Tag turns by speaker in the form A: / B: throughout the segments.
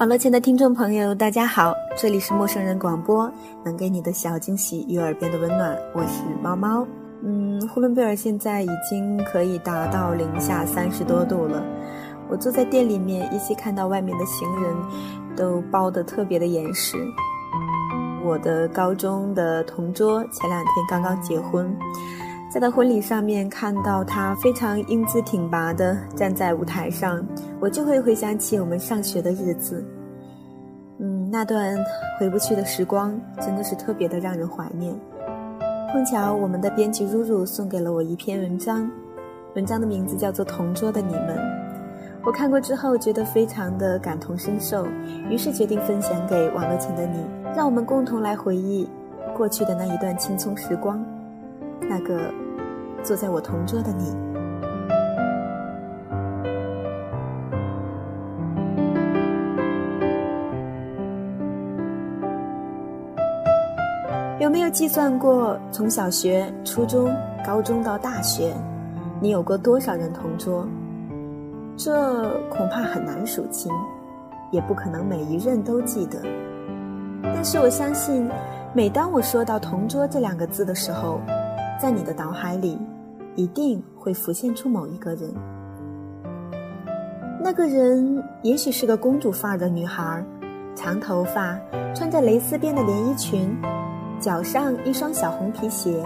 A: 网络前的听众朋友，大家好，这里是陌生人广播，能给你的小惊喜与耳边的温暖，我是猫猫。嗯，呼伦贝尔现在已经可以达到零下三十多度了，我坐在店里面，依稀看到外面的行人都包得特别的严实。我的高中的同桌前两天刚刚结婚，在他婚礼上面看到他非常英姿挺拔的站在舞台上。我就会回想起我们上学的日子，嗯，那段回不去的时光真的是特别的让人怀念。碰巧我们的编辑如如送给了我一篇文章，文章的名字叫做《同桌的你们》。我看过之后觉得非常的感同身受，于是决定分享给网络前的你，让我们共同来回忆过去的那一段青葱时光，那个坐在我同桌的你。有没有计算过，从小学、初中、高中到大学，你有过多少人同桌？这恐怕很难数清，也不可能每一任都记得。但是我相信，每当我说到“同桌”这两个字的时候，在你的脑海里，一定会浮现出某一个人。那个人也许是个公主范儿的女孩，长头发，穿着蕾丝边的连衣裙。脚上一双小红皮鞋，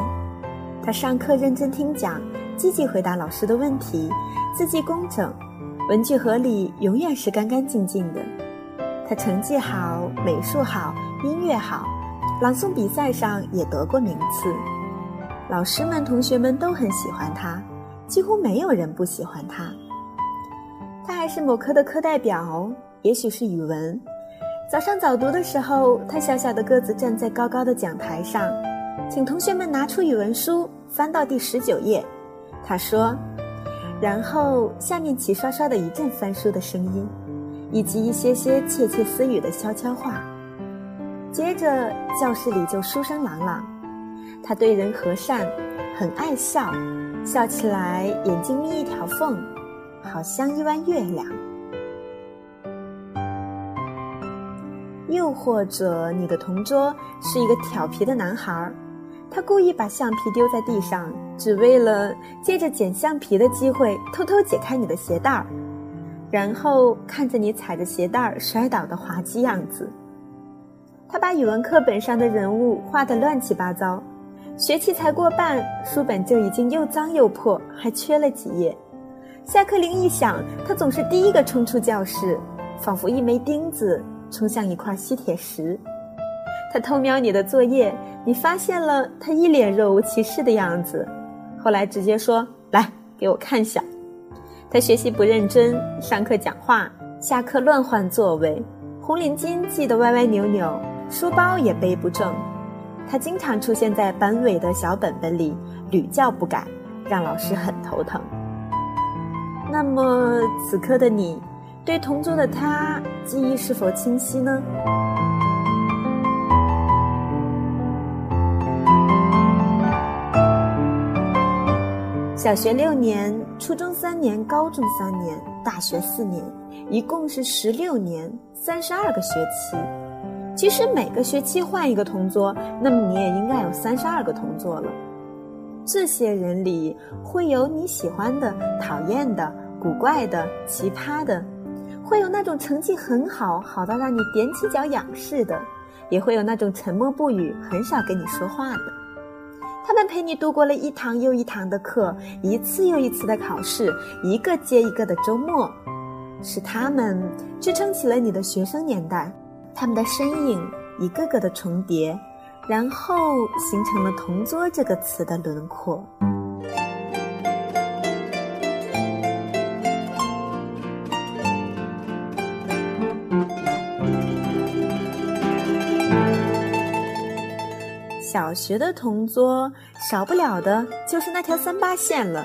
A: 她上课认真听讲，积极回答老师的问题，字迹工整，文具盒里永远是干干净净的。她成绩好，美术好，音乐好，朗诵比赛上也得过名次。老师们、同学们都很喜欢他，几乎没有人不喜欢他。他还是某科的课代表，也许是语文。早上早读的时候，他小小的个子站在高高的讲台上，请同学们拿出语文书，翻到第十九页。他说，然后下面齐刷刷的一阵翻书的声音，以及一些些窃窃私语的悄悄话。接着教室里就书声朗朗。他对人和善，很爱笑，笑起来眼睛眯一条缝，好像一弯月亮。又或者，你的同桌是一个调皮的男孩，他故意把橡皮丢在地上，只为了借着捡橡皮的机会偷偷解开你的鞋带儿，然后看着你踩着鞋带儿摔倒的滑稽样子。他把语文课本上的人物画得乱七八糟，学期才过半，书本就已经又脏又破，还缺了几页。下课铃一响，他总是第一个冲出教室，仿佛一枚钉子。冲向一块吸铁石，他偷瞄你的作业，你发现了他一脸若无其事的样子，后来直接说：“来，给我看下。”他学习不认真，上课讲话，下课乱换座位，红领巾系得歪歪扭扭，书包也背不正。他经常出现在班委的小本本里，屡教不改，让老师很头疼。那么此刻的你？对同桌的他记忆是否清晰呢？小学六年，初中三年，高中三年，大学四年，一共是十六年，三十二个学期。其实每个学期换一个同桌，那么你也应该有三十二个同桌了。这些人里会有你喜欢的、讨厌的、古怪的、奇葩的。会有那种成绩很好，好到让你踮起脚仰视的；也会有那种沉默不语、很少跟你说话的。他们陪你度过了一堂又一堂的课，一次又一次的考试，一个接一个的周末。是他们支撑起了你的学生年代，他们的身影一个个的重叠然后形成了同桌这个词的轮廓。小学的同桌少不了的就是那条三八线了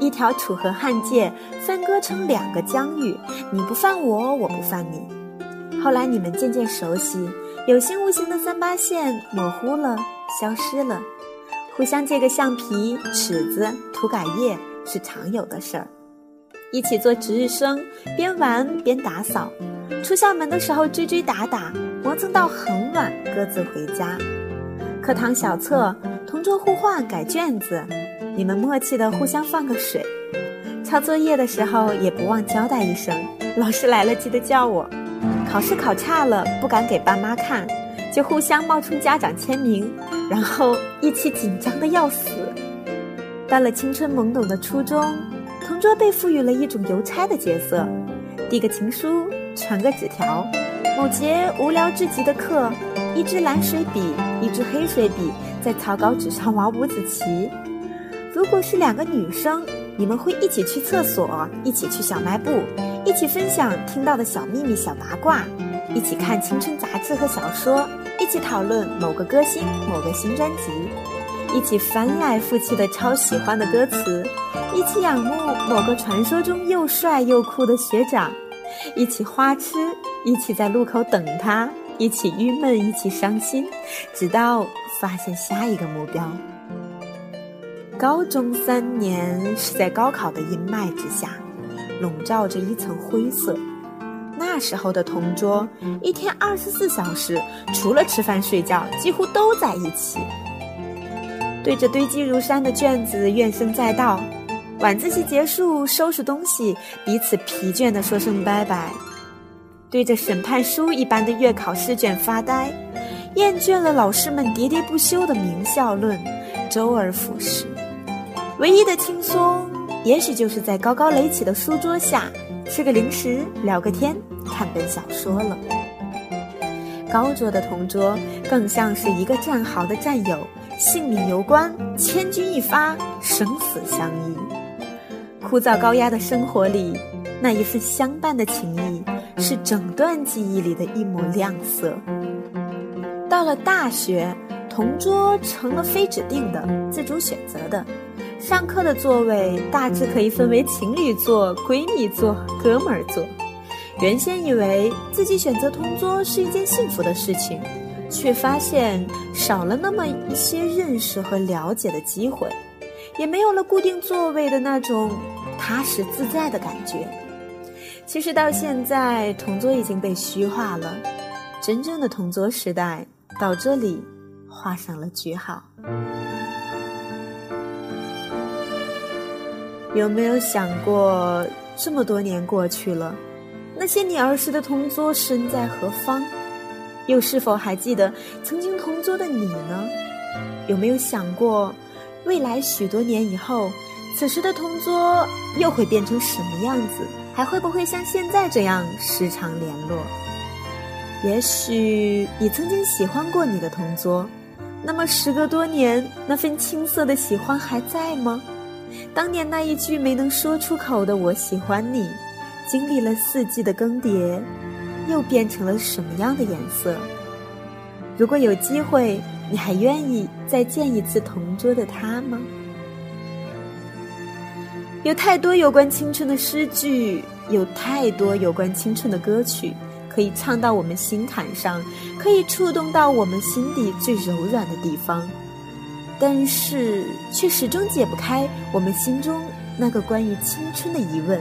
A: 一条楚河汉界分割成两个疆域你不犯我我不犯你。后来你们渐渐熟悉，有形无形的三八线模糊了，消失了，互相借个橡皮、尺子、涂改液是常有的事儿。一起做值日生，边玩边打扫。出校门的时候追追打打，磨蹭到很晚，各自回家。课堂小测，同桌互换改卷子，你们默契的互相放个水。抄作业的时候也不忘交代一声，老师来了记得叫我。考试考差了不敢给爸妈看，就互相冒充家长签名，然后一起紧张的要死。到了青春懵懂的初中。同桌被赋予了一种邮差的角色，递个情书，传个纸条。某节无聊至极的课，一支蓝水笔，一支黑水笔，在草稿纸上玩五子棋。如果是两个女生，你们会一起去厕所，一起去小卖部，一起分享听到的小秘密、小八卦，一起看青春杂志和小说，一起讨论某个歌星、某个新专辑，一起翻来覆去的抄喜欢的歌词。一起仰慕某个传说中又帅又酷的学长，一起花痴，一起在路口等他，一起郁闷，一起伤心，直到发现下一个目标。高中三年是在高考的阴霾之下，笼罩着一层灰色。那时候的同桌，一天二十四小时，除了吃饭睡觉，几乎都在一起。对着堆积如山的卷子，怨声载道。晚自习结束，收拾东西，彼此疲倦地说声拜拜，对着审判书一般的月考试卷发呆，厌倦了老师们喋喋不休的名校论，周而复始。唯一的轻松，也许就是在高高垒起的书桌下，吃个零食，聊个天，看本小说了。高桌的同桌，更像是一个战壕的战友，性命攸关，千钧一发，生死相依。枯燥高压的生活里，那一份相伴的情谊，是整段记忆里的一抹亮色。到了大学，同桌成了非指定的、自主选择的。上课的座位大致可以分为情侣座、闺蜜座、哥们儿座。原先以为自己选择同桌是一件幸福的事情，却发现少了那么一些认识和了解的机会。也没有了固定座位的那种踏实自在的感觉。其实到现在，同桌已经被虚化了，真正的同桌时代到这里画上了句号。有没有想过，这么多年过去了，那些你儿时的同桌身在何方？又是否还记得曾经同桌的你呢？有没有想过？未来许多年以后，此时的同桌又会变成什么样子？还会不会像现在这样时常联络？也许你曾经喜欢过你的同桌，那么时隔多年，那份青涩的喜欢还在吗？当年那一句没能说出口的“我喜欢你”，经历了四季的更迭，又变成了什么样的颜色？如果有机会。你还愿意再见一次同桌的他吗？有太多有关青春的诗句，有太多有关青春的歌曲，可以唱到我们心坎上，可以触动到我们心底最柔软的地方，但是却始终解不开我们心中那个关于青春的疑问，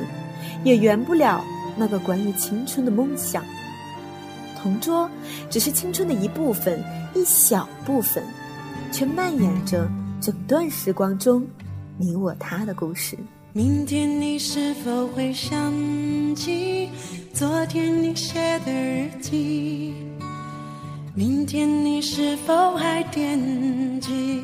A: 也圆不了那个关于青春的梦想。同桌只是青春的一部分。一小部分，却蔓延着整段时光中你我他的故事。
B: 明天你是否会想起昨天你写的日记？明天你是否还惦记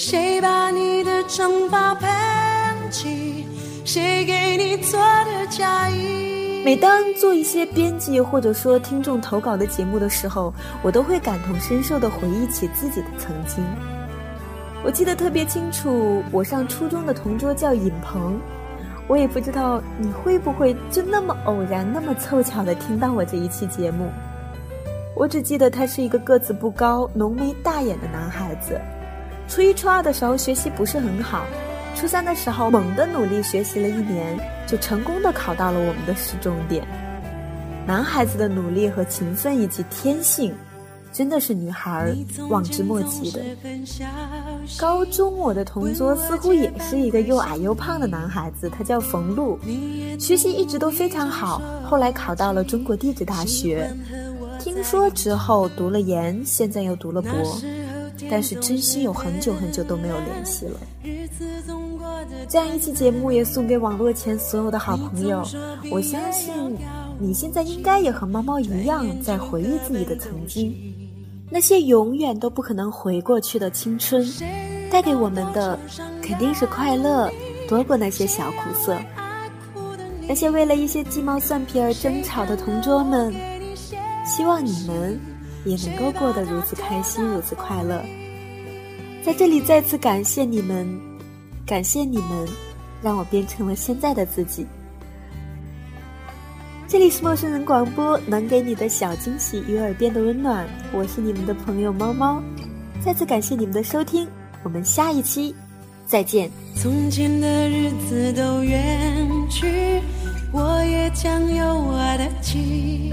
B: 谁把你的长发盘起？谁给你做的嫁衣？
A: 每当做一些编辑或者说听众投稿的节目的时候，我都会感同身受的回忆起自己的曾经。我记得特别清楚，我上初中的同桌叫尹鹏，我也不知道你会不会就那么偶然、那么凑巧的听到我这一期节目。我只记得他是一个个子不高、浓眉大眼的男孩子。初一、初二的时候学习不是很好，初三的时候猛地努力学习了一年，就成功的考到了我们的市重点。男孩子的努力和勤奋以及天性。真的是女孩望之莫及的。高中我的同桌似乎也是一个又矮又胖的男孩子，他叫冯路，学习一直都非常好，后来考到了中国地质大学，听说之后读了研，现在又读了博，但是真心有很久很久都没有联系了。这样一期节目也送给网络前所有的好朋友，我相信你现在应该也和猫猫一样在回忆自己的曾经。那些永远都不可能回过去的青春，带给我们的肯定是快乐，多过那些小苦涩。那些为了一些鸡毛蒜皮而争吵的同桌们，希望你们也能够过得如此开心，如此快乐。在这里再次感谢你们，感谢你们，让我变成了现在的自己。这里是陌生人广播，能给你的小惊喜与耳边的温暖。我是你们的朋友猫猫，再次感谢你们的收听，我们下一期再见。
B: 从前的日子都远去，我也将有我的妻，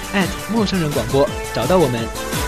C: 陌生人广播，找到我们。